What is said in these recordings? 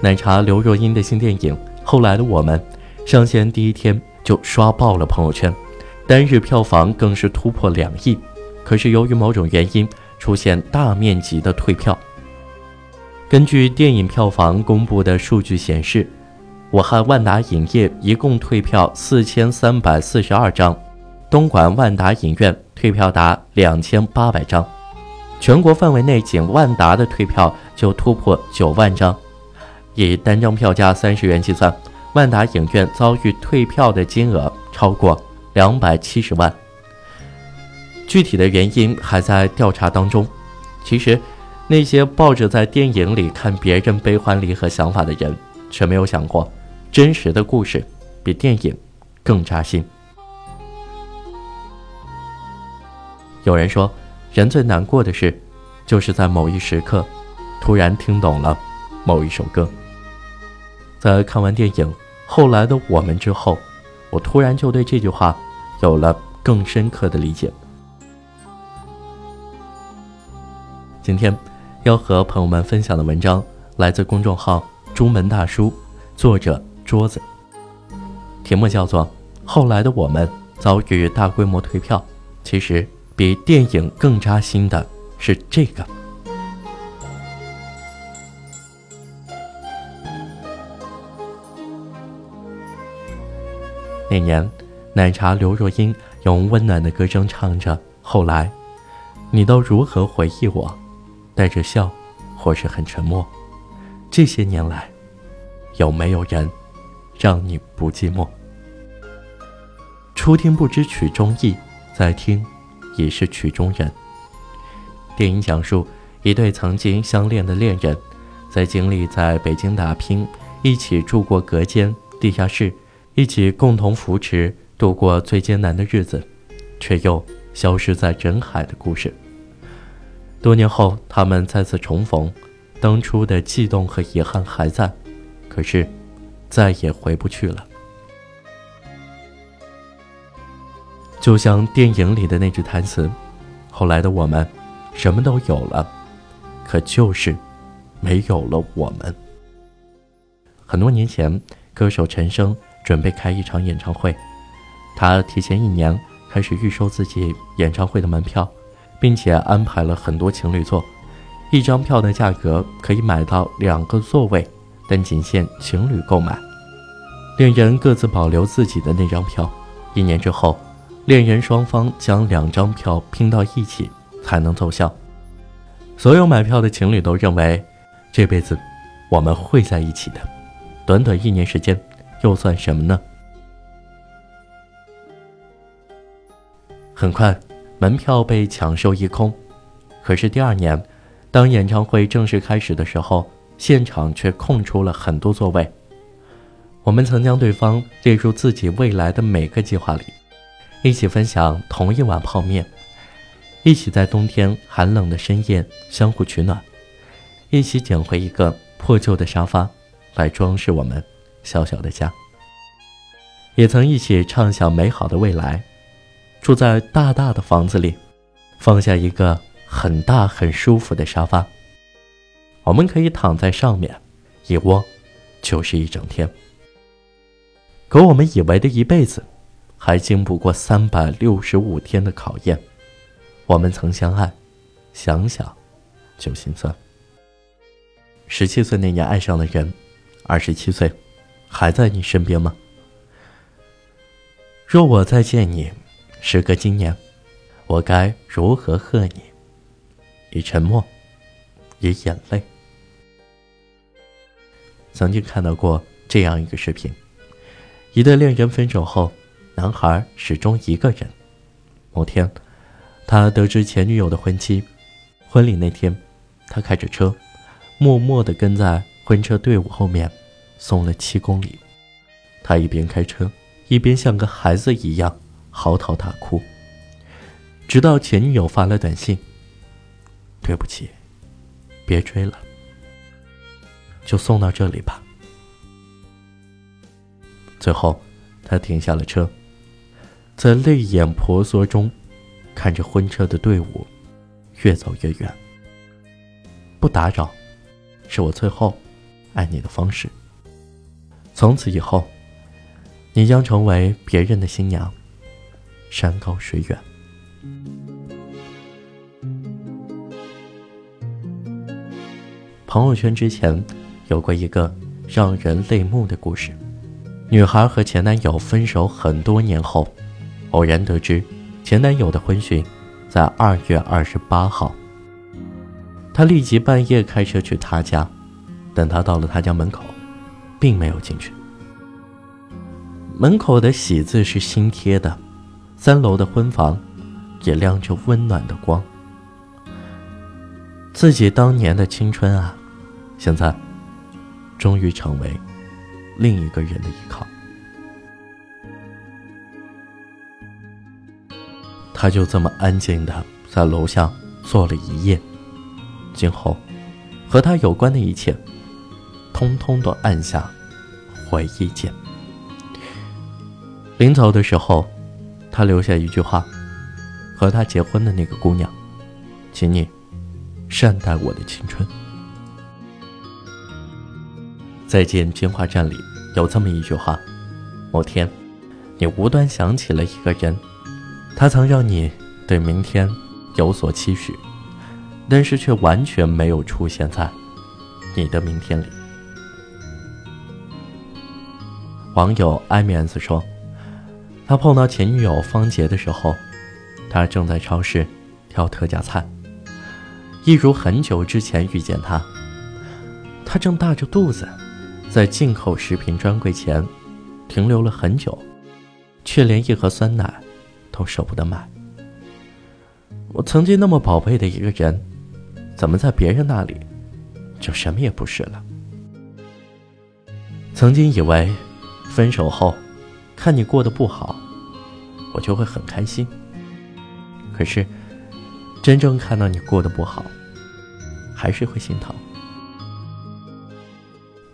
奶茶刘若英的新电影《后来的我们》上线第一天就刷爆了朋友圈，单日票房更是突破两亿。可是由于某种原因，出现大面积的退票。根据电影票房公布的数据显示，武汉万达影业一共退票四千三百四十二张，东莞万达影院退票达两千八百张，全国范围内仅万达的退票就突破九万张。以单张票价三十元计算，万达影院遭遇退票的金额超过两百七十万。具体的原因还在调查当中。其实，那些抱着在电影里看别人悲欢离合想法的人，却没有想过，真实的故事比电影更扎心。有人说，人最难过的事，就是在某一时刻，突然听懂了某一首歌。在看完电影后来的我们之后，我突然就对这句话有了更深刻的理解。今天要和朋友们分享的文章来自公众号“朱门大叔”，作者桌子，题目叫做《后来的我们遭遇大规模退票》，其实比电影更扎心的是这个。那年，奶茶刘若英用温暖的歌声唱着：“后来，你都如何回忆我？带着笑，或是很沉默？这些年来，有没有人让你不寂寞？初听不知曲中意，再听已是曲中人。”电影讲述一对曾经相恋的恋人，在经历在北京打拼，一起住过隔间、地下室。一起共同扶持度过最艰难的日子，却又消失在人海的故事。多年后，他们再次重逢，当初的悸动和遗憾还在，可是再也回不去了。就像电影里的那句台词：“后来的我们，什么都有了，可就是没有了我们。”很多年前，歌手陈升。准备开一场演唱会，他提前一年开始预售自己演唱会的门票，并且安排了很多情侣座，一张票的价格可以买到两个座位，但仅限情侣购买。恋人各自保留自己的那张票，一年之后，恋人双方将两张票拼到一起才能奏效。所有买票的情侣都认为，这辈子我们会在一起的。短短一年时间。又算什么呢？很快，门票被抢售一空。可是第二年，当演唱会正式开始的时候，现场却空出了很多座位。我们曾将对方列入自己未来的每个计划里，一起分享同一碗泡面，一起在冬天寒冷的深夜相互取暖，一起捡回一个破旧的沙发来装饰我们。小小的家，也曾一起畅想美好的未来，住在大大的房子里，放下一个很大很舒服的沙发，我们可以躺在上面，一窝就是一整天。可我们以为的一辈子，还经不过三百六十五天的考验。我们曾相爱，想想就心酸。十七岁那年爱上的人，二十七岁。还在你身边吗？若我再见你，时隔今年，我该如何贺你？以沉默，以眼泪。曾经看到过这样一个视频：一对恋人分手后，男孩始终一个人。某天，他得知前女友的婚期，婚礼那天，他开着车，默默的跟在婚车队伍后面。送了七公里，他一边开车，一边像个孩子一样嚎啕大哭。直到前女友发来短信：“对不起，别追了，就送到这里吧。”最后，他停下了车，在泪眼婆娑中，看着婚车的队伍越走越远。不打扰，是我最后爱你的方式。从此以后，你将成为别人的新娘，山高水远。朋友圈之前有过一个让人泪目的故事：女孩和前男友分手很多年后，偶然得知前男友的婚讯在二月二十八号。她立即半夜开车去他家，等他到了他家门口，并没有进去。门口的喜字是新贴的，三楼的婚房也亮着温暖的光。自己当年的青春啊！现在，终于成为另一个人的依靠。他就这么安静的在楼下坐了一夜。今后，和他有关的一切，通通都按下回忆键。临走的时候，他留下一句话：“和他结婚的那个姑娘，请你善待我的青春。”再见，金华站里有这么一句话：某天，你无端想起了一个人，他曾让你对明天有所期许，但是却完全没有出现在你的明天里。网友艾米安斯说，他碰到前女友方杰的时候，他正在超市挑特价菜，一如很久之前遇见他，他正大着肚子。在进口食品专柜前停留了很久，却连一盒酸奶都舍不得买。我曾经那么宝贝的一个人，怎么在别人那里就什么也不是了？曾经以为分手后看你过得不好，我就会很开心。可是真正看到你过得不好，还是会心疼。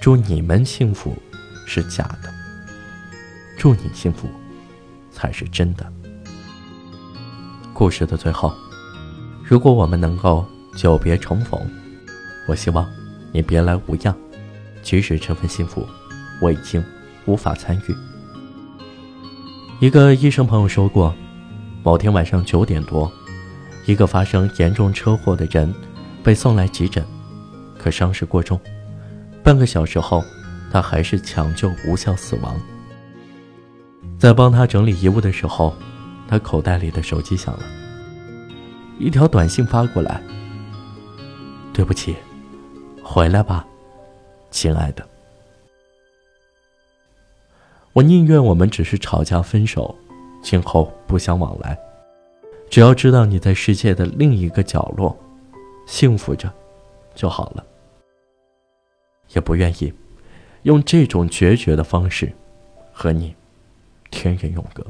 祝你们幸福，是假的；祝你幸福，才是真的。故事的最后，如果我们能够久别重逢，我希望你别来无恙。即使这份幸福我已经无法参与。一个医生朋友说过，某天晚上九点多，一个发生严重车祸的人被送来急诊，可伤势过重。半个小时后，他还是抢救无效死亡。在帮他整理遗物的时候，他口袋里的手机响了，一条短信发过来：“对不起，回来吧，亲爱的。我宁愿我们只是吵架分手，今后不相往来。只要知道你在世界的另一个角落，幸福着，就好了。”也不愿意用这种决绝的方式和你天人永隔。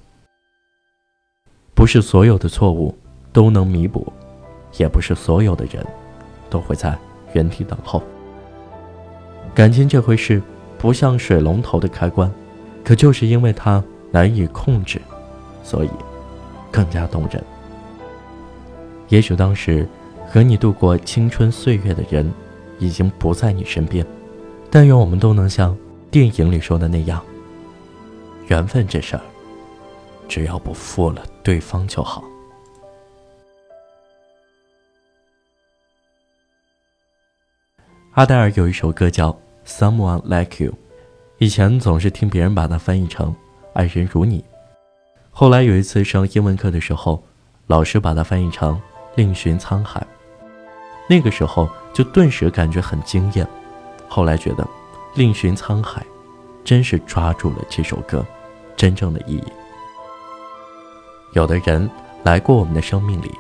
不是所有的错误都能弥补，也不是所有的人都会在原地等候。感情这回事不像水龙头的开关，可就是因为它难以控制，所以更加动人。也许当时和你度过青春岁月的人已经不在你身边。但愿我们都能像电影里说的那样，缘分这事儿，只要不负了对方就好。阿黛尔有一首歌叫《Someone Like You》，以前总是听别人把它翻译成“爱人如你”，后来有一次上英文课的时候，老师把它翻译成“另寻沧海”，那个时候就顿时感觉很惊艳。后来觉得，另寻沧海，真是抓住了这首歌真正的意义。有的人来过我们的生命里，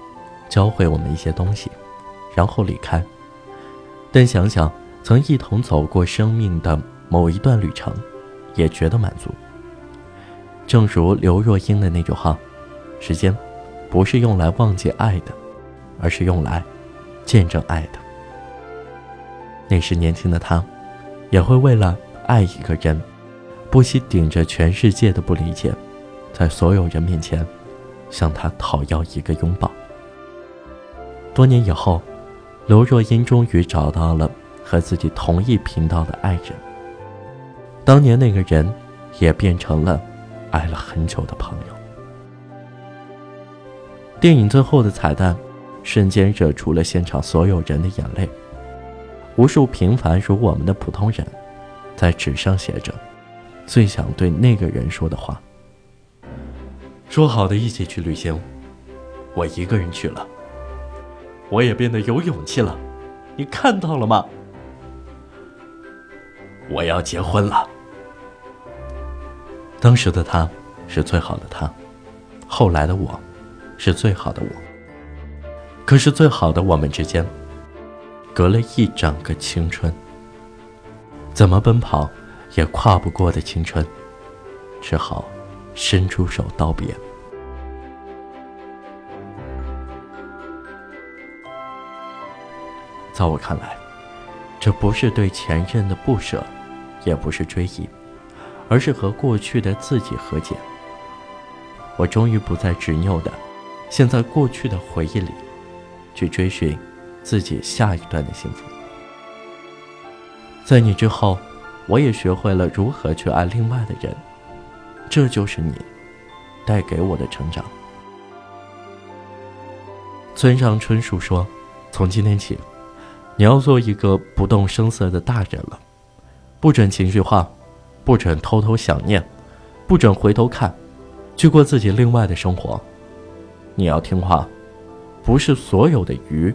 教会我们一些东西，然后离开。但想想曾一同走过生命的某一段旅程，也觉得满足。正如刘若英的那句话：“时间，不是用来忘记爱的，而是用来见证爱的。”那时年轻的他，也会为了爱一个人，不惜顶着全世界的不理解，在所有人面前，向他讨要一个拥抱。多年以后，刘若英终于找到了和自己同一频道的爱人。当年那个人，也变成了爱了很久的朋友。电影最后的彩蛋，瞬间惹出了现场所有人的眼泪。无数平凡如我们的普通人，在纸上写着最想对那个人说的话。说好的一起去旅行，我一个人去了。我也变得有勇气了，你看到了吗？我要结婚了。当时的他，是最好的他；后来的我，是最好的我。可是最好的我们之间，隔了一整个青春。怎么奔跑，也跨不过的青春，只好伸出手道别。在我看来，这不是对前任的不舍，也不是追忆。而是和过去的自己和解。我终于不再执拗的，陷在过去的回忆里，去追寻自己下一段的幸福。在你之后，我也学会了如何去爱另外的人。这就是你带给我的成长。村上春树说：“从今天起，你要做一个不动声色的大人了，不准情绪化。”不准偷偷想念，不准回头看，去过自己另外的生活。你要听话，不是所有的鱼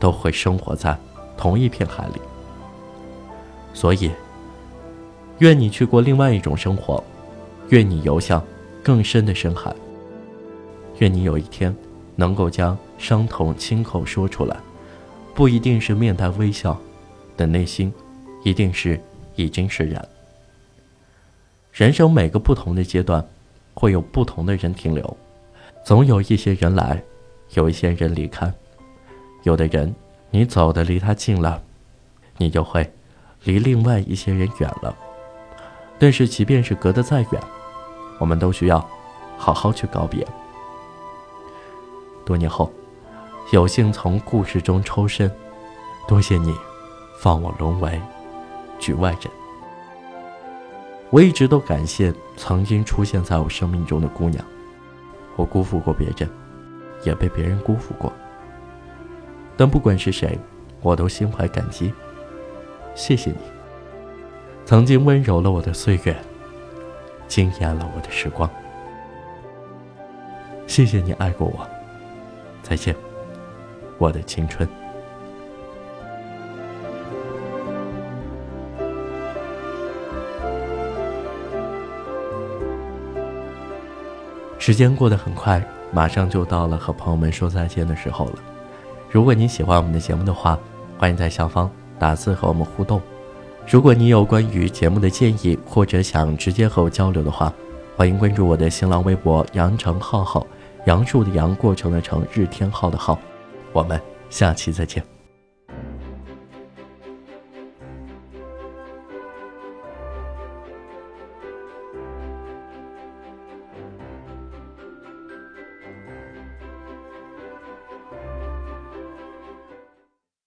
都会生活在同一片海里。所以，愿你去过另外一种生活，愿你游向更深的深海。愿你有一天能够将伤痛亲口说出来，不一定是面带微笑，但内心一定是已经释然。人生每个不同的阶段，会有不同的人停留，总有一些人来，有一些人离开。有的人，你走的离他近了，你就会离另外一些人远了。但是，即便是隔得再远，我们都需要好好去告别。多年后，有幸从故事中抽身，多谢你，放我沦为局外人。我一直都感谢曾经出现在我生命中的姑娘，我辜负过别人，也被别人辜负过。但不管是谁，我都心怀感激。谢谢你，曾经温柔了我的岁月，惊艳了我的时光。谢谢你爱过我，再见，我的青春。时间过得很快，马上就到了和朋友们说再见的时候了。如果你喜欢我们的节目的话，欢迎在下方打字和我们互动。如果你有关于节目的建议，或者想直接和我交流的话，欢迎关注我的新浪微博“杨成浩浩”，杨树的杨，过程的程，日天浩的浩。我们下期再见。